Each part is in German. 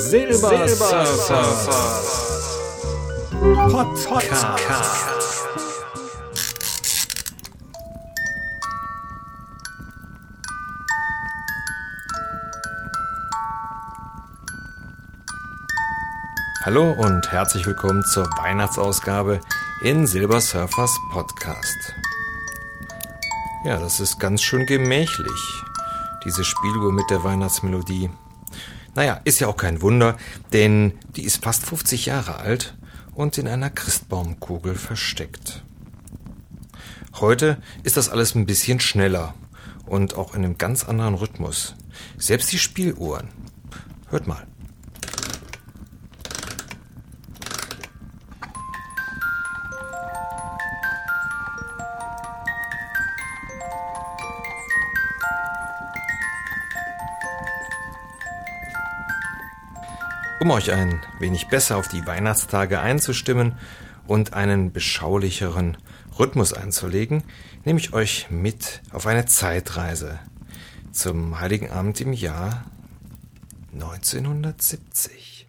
Silbersurfer Podcast. Hallo und herzlich willkommen zur Weihnachtsausgabe in Silbersurfers Podcast. Ja, das ist ganz schön gemächlich, diese Spieluhr mit der Weihnachtsmelodie. Naja, ist ja auch kein Wunder, denn die ist fast 50 Jahre alt und in einer Christbaumkugel versteckt. Heute ist das alles ein bisschen schneller und auch in einem ganz anderen Rhythmus. Selbst die Spieluhren. Hört mal. Um euch ein wenig besser auf die Weihnachtstage einzustimmen und einen beschaulicheren Rhythmus einzulegen, nehme ich euch mit auf eine Zeitreise zum Heiligen Abend im Jahr 1970.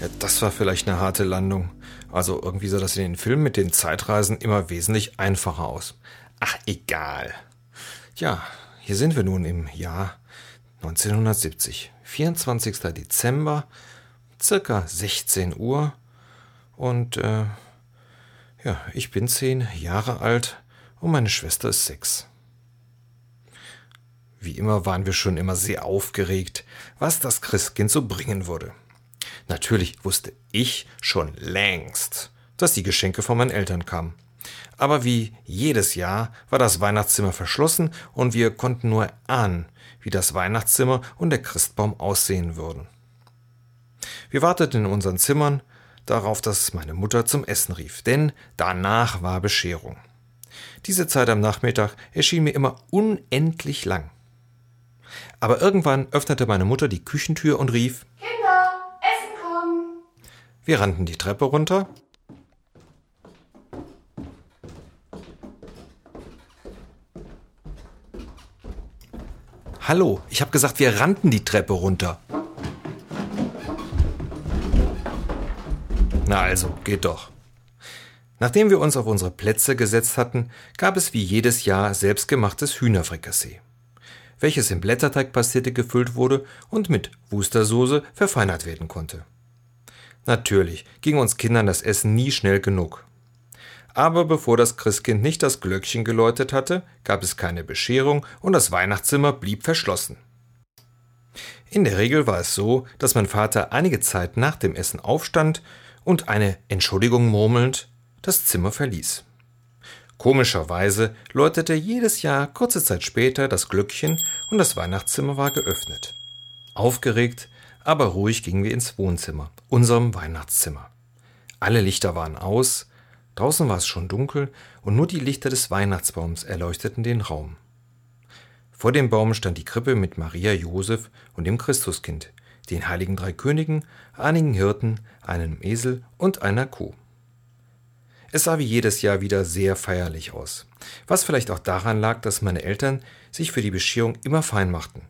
Ja, das war vielleicht eine harte Landung. Also irgendwie sah das in den Filmen mit den Zeitreisen immer wesentlich einfacher aus. Ach, egal. Ja, hier sind wir nun im Jahr 1970. 24. Dezember, circa 16 Uhr. Und äh, ja, ich bin zehn Jahre alt und meine Schwester ist sechs. Wie immer waren wir schon immer sehr aufgeregt, was das Christkind so bringen würde. Natürlich wusste ich schon längst, dass die Geschenke von meinen Eltern kamen. Aber wie jedes Jahr war das Weihnachtszimmer verschlossen und wir konnten nur ahnen, wie das Weihnachtszimmer und der Christbaum aussehen würden. Wir warteten in unseren Zimmern darauf, dass meine Mutter zum Essen rief, denn danach war Bescherung. Diese Zeit am Nachmittag erschien mir immer unendlich lang. Aber irgendwann öffnete meine Mutter die Küchentür und rief Kinder, Essen kommen. Wir rannten die Treppe runter Hallo, ich habe gesagt, wir rannten die Treppe runter. Na also, geht doch. Nachdem wir uns auf unsere Plätze gesetzt hatten, gab es wie jedes Jahr selbstgemachtes Hühnerfrikassee, welches in Blätterteigpastete gefüllt wurde und mit Wustersoße verfeinert werden konnte. Natürlich ging uns Kindern das Essen nie schnell genug. Aber bevor das Christkind nicht das Glöckchen geläutet hatte, gab es keine Bescherung und das Weihnachtszimmer blieb verschlossen. In der Regel war es so, dass mein Vater einige Zeit nach dem Essen aufstand und eine Entschuldigung murmelnd das Zimmer verließ. Komischerweise läutete jedes Jahr kurze Zeit später das Glöckchen und das Weihnachtszimmer war geöffnet. Aufgeregt, aber ruhig gingen wir ins Wohnzimmer, unserem Weihnachtszimmer. Alle Lichter waren aus, Draußen war es schon dunkel und nur die Lichter des Weihnachtsbaums erleuchteten den Raum. Vor dem Baum stand die Krippe mit Maria, Josef und dem Christuskind, den heiligen drei Königen, einigen Hirten, einem Esel und einer Kuh. Es sah wie jedes Jahr wieder sehr feierlich aus, was vielleicht auch daran lag, dass meine Eltern sich für die Bescherung immer fein machten.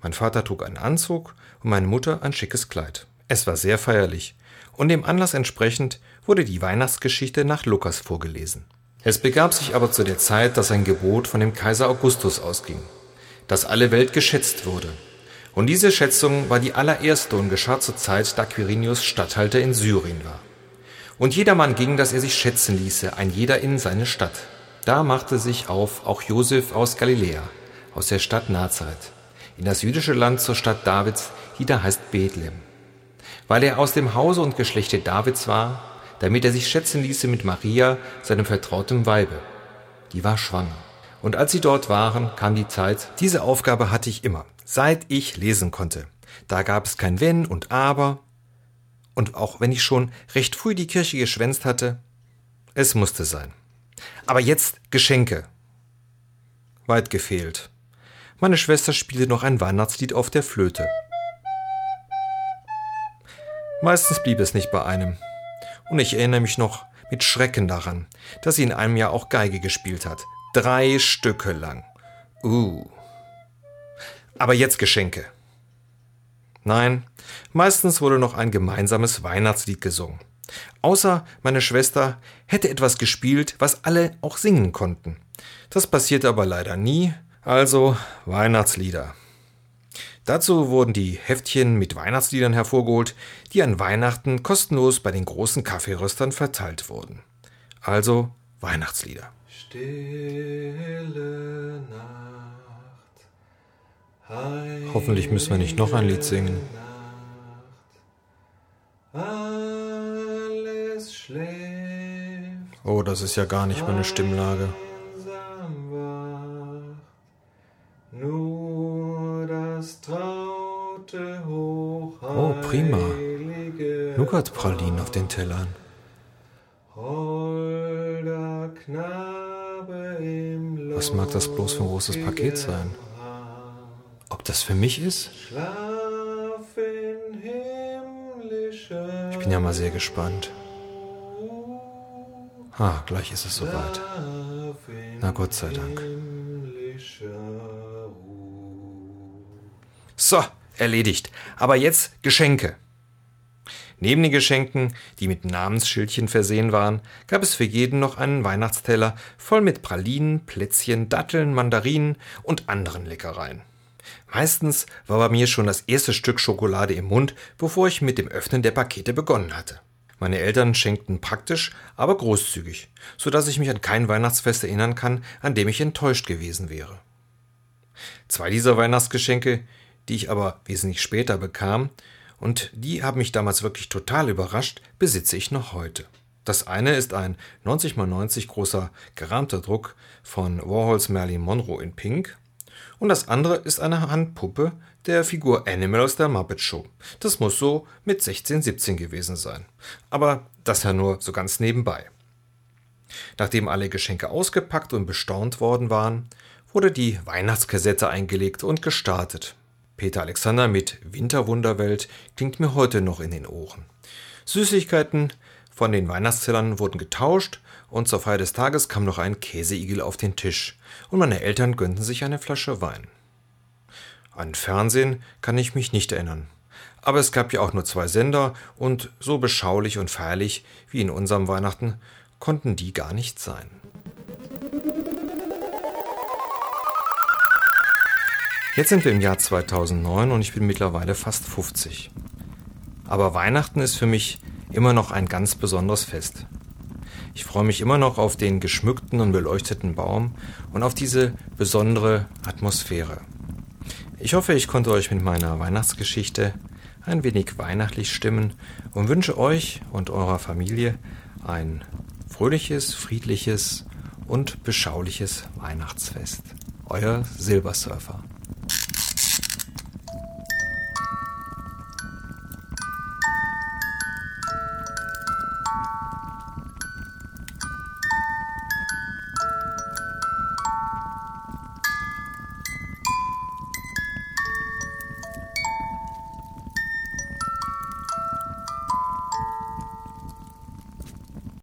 Mein Vater trug einen Anzug und meine Mutter ein schickes Kleid. Es war sehr feierlich und dem Anlass entsprechend wurde die Weihnachtsgeschichte nach Lukas vorgelesen. Es begab sich aber zu der Zeit, dass ein Gebot von dem Kaiser Augustus ausging, dass alle Welt geschätzt wurde. Und diese Schätzung war die allererste und geschah zur Zeit, da Quirinius Statthalter in Syrien war. Und jedermann ging, dass er sich schätzen ließe, ein jeder in seine Stadt. Da machte sich auf auch Josef aus Galiläa, aus der Stadt Nazareth, in das jüdische Land zur Stadt Davids, die da heißt Bethlehem weil er aus dem Hause und Geschlechte Davids war, damit er sich schätzen ließe mit Maria, seinem vertrauten Weibe. Die war schwanger. Und als sie dort waren, kam die Zeit. Diese Aufgabe hatte ich immer, seit ich lesen konnte. Da gab es kein Wenn und Aber. Und auch wenn ich schon recht früh die Kirche geschwänzt hatte, es musste sein. Aber jetzt Geschenke. Weit gefehlt. Meine Schwester spielte noch ein Weihnachtslied auf der Flöte. Meistens blieb es nicht bei einem. Und ich erinnere mich noch mit Schrecken daran, dass sie in einem Jahr auch Geige gespielt hat. Drei Stücke lang. Uh. Aber jetzt Geschenke. Nein, meistens wurde noch ein gemeinsames Weihnachtslied gesungen. Außer meine Schwester hätte etwas gespielt, was alle auch singen konnten. Das passierte aber leider nie, also Weihnachtslieder. Dazu wurden die Heftchen mit Weihnachtsliedern hervorgeholt, die an Weihnachten kostenlos bei den großen Kaffeeröstern verteilt wurden. Also Weihnachtslieder. Stille Nacht. Hoffentlich müssen wir nicht noch ein Lied singen. Oh, das ist ja gar nicht meine Stimmlage. Nougatpralinen auf den Tellern. Was mag das bloß für ein großes Paket sein? Ob das für mich ist? Ich bin ja mal sehr gespannt. Ah, gleich ist es soweit. Na Gott sei Dank. So, erledigt. Aber jetzt Geschenke. Neben den Geschenken, die mit Namensschildchen versehen waren, gab es für jeden noch einen Weihnachtsteller voll mit Pralinen, Plätzchen, Datteln, Mandarinen und anderen Leckereien. Meistens war bei mir schon das erste Stück Schokolade im Mund, bevor ich mit dem Öffnen der Pakete begonnen hatte. Meine Eltern schenkten praktisch, aber großzügig, so dass ich mich an kein Weihnachtsfest erinnern kann, an dem ich enttäuscht gewesen wäre. Zwei dieser Weihnachtsgeschenke, die ich aber wesentlich später bekam, und die haben mich damals wirklich total überrascht, besitze ich noch heute. Das eine ist ein 90 x 90 großer gerahmter Druck von Warhols Marilyn Monroe in Pink und das andere ist eine Handpuppe der Figur Animal aus der Muppet Show. Das muss so mit 16, 17 gewesen sein. Aber das ja nur so ganz nebenbei. Nachdem alle Geschenke ausgepackt und bestaunt worden waren, wurde die Weihnachtskassette eingelegt und gestartet. Peter Alexander mit Winterwunderwelt klingt mir heute noch in den Ohren. Süßigkeiten von den Weihnachtszellern wurden getauscht und zur Feier des Tages kam noch ein Käseigel auf den Tisch und meine Eltern gönnten sich eine Flasche Wein. An Fernsehen kann ich mich nicht erinnern. Aber es gab ja auch nur zwei Sender und so beschaulich und feierlich wie in unserem Weihnachten konnten die gar nicht sein. Jetzt sind wir im Jahr 2009 und ich bin mittlerweile fast 50. Aber Weihnachten ist für mich immer noch ein ganz besonderes Fest. Ich freue mich immer noch auf den geschmückten und beleuchteten Baum und auf diese besondere Atmosphäre. Ich hoffe, ich konnte euch mit meiner Weihnachtsgeschichte ein wenig weihnachtlich stimmen und wünsche euch und eurer Familie ein fröhliches, friedliches und beschauliches Weihnachtsfest. Euer Silbersurfer.